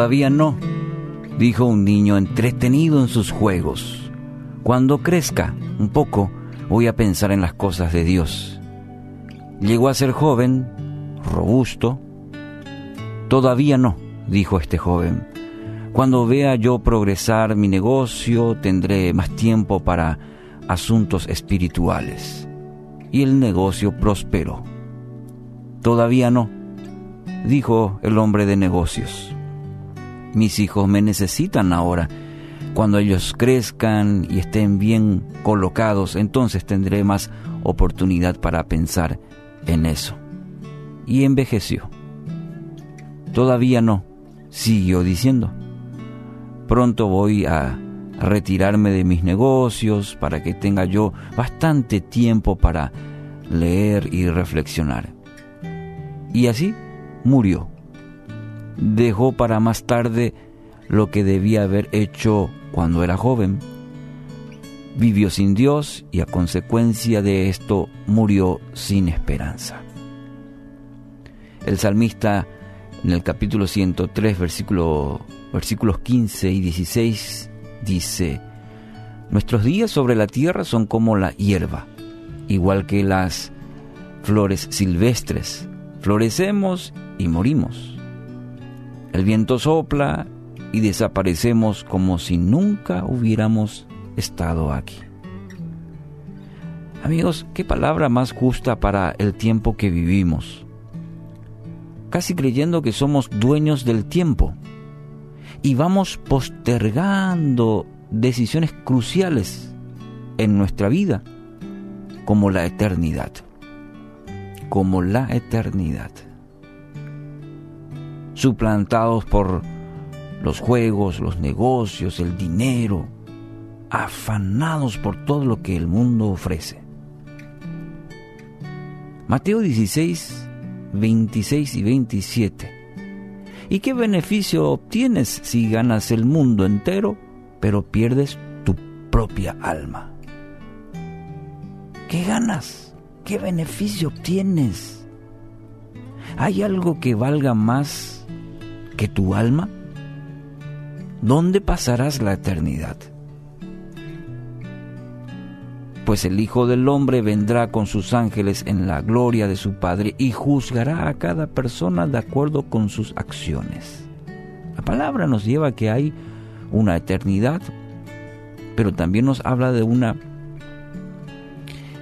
Todavía no, dijo un niño entretenido en sus juegos. Cuando crezca un poco, voy a pensar en las cosas de Dios. Llegó a ser joven, robusto. Todavía no, dijo este joven. Cuando vea yo progresar mi negocio, tendré más tiempo para asuntos espirituales. Y el negocio prosperó. Todavía no, dijo el hombre de negocios. Mis hijos me necesitan ahora. Cuando ellos crezcan y estén bien colocados, entonces tendré más oportunidad para pensar en eso. Y envejeció. Todavía no, siguió diciendo. Pronto voy a retirarme de mis negocios para que tenga yo bastante tiempo para leer y reflexionar. Y así murió. Dejó para más tarde lo que debía haber hecho cuando era joven. Vivió sin Dios y a consecuencia de esto murió sin esperanza. El salmista en el capítulo 103, versículo, versículos 15 y 16, dice, Nuestros días sobre la tierra son como la hierba, igual que las flores silvestres. Florecemos y morimos. El viento sopla y desaparecemos como si nunca hubiéramos estado aquí. Amigos, qué palabra más justa para el tiempo que vivimos. Casi creyendo que somos dueños del tiempo. Y vamos postergando decisiones cruciales en nuestra vida, como la eternidad, como la eternidad, suplantados por los juegos, los negocios, el dinero, afanados por todo lo que el mundo ofrece. Mateo 16 26 y 27. ¿Y qué beneficio obtienes si ganas el mundo entero, pero pierdes tu propia alma? ¿Qué ganas? ¿Qué beneficio obtienes? ¿Hay algo que valga más que tu alma? ¿Dónde pasarás la eternidad? pues el Hijo del Hombre vendrá con sus ángeles en la gloria de su Padre y juzgará a cada persona de acuerdo con sus acciones. La palabra nos lleva a que hay una eternidad, pero también nos habla de una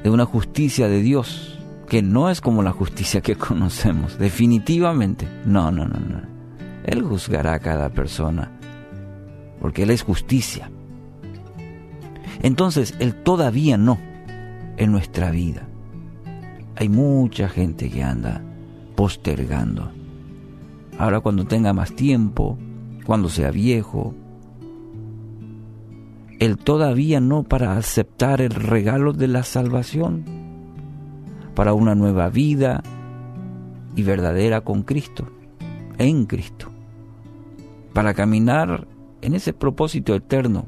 de una justicia de Dios que no es como la justicia que conocemos, definitivamente. No, no, no, no. Él juzgará a cada persona porque él es justicia. Entonces, el todavía no en nuestra vida. Hay mucha gente que anda postergando. Ahora cuando tenga más tiempo, cuando sea viejo, el todavía no para aceptar el regalo de la salvación, para una nueva vida y verdadera con Cristo, en Cristo, para caminar en ese propósito eterno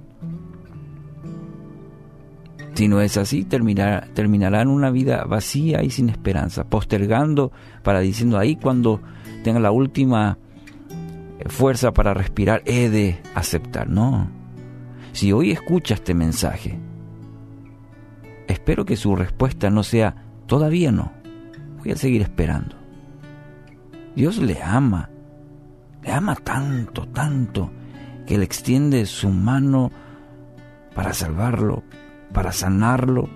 si no es así, terminará, terminarán una vida vacía y sin esperanza, postergando para diciendo ahí cuando tenga la última eh, fuerza para respirar, he de aceptar. No. Si hoy escucha este mensaje, espero que su respuesta no sea, todavía no, voy a seguir esperando. Dios le ama, le ama tanto, tanto, que le extiende su mano para salvarlo, para sanarlo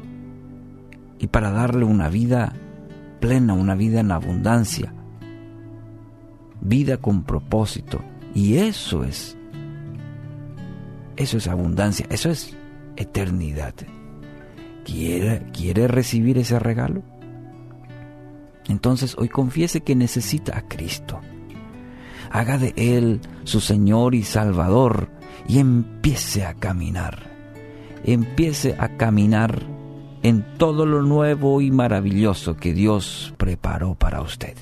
y para darle una vida plena, una vida en abundancia, vida con propósito. Y eso es, eso es abundancia, eso es eternidad. ¿Quiere, ¿Quiere recibir ese regalo? Entonces hoy confiese que necesita a Cristo. Haga de Él su Señor y Salvador y empiece a caminar empiece a caminar en todo lo nuevo y maravilloso que Dios preparó para usted.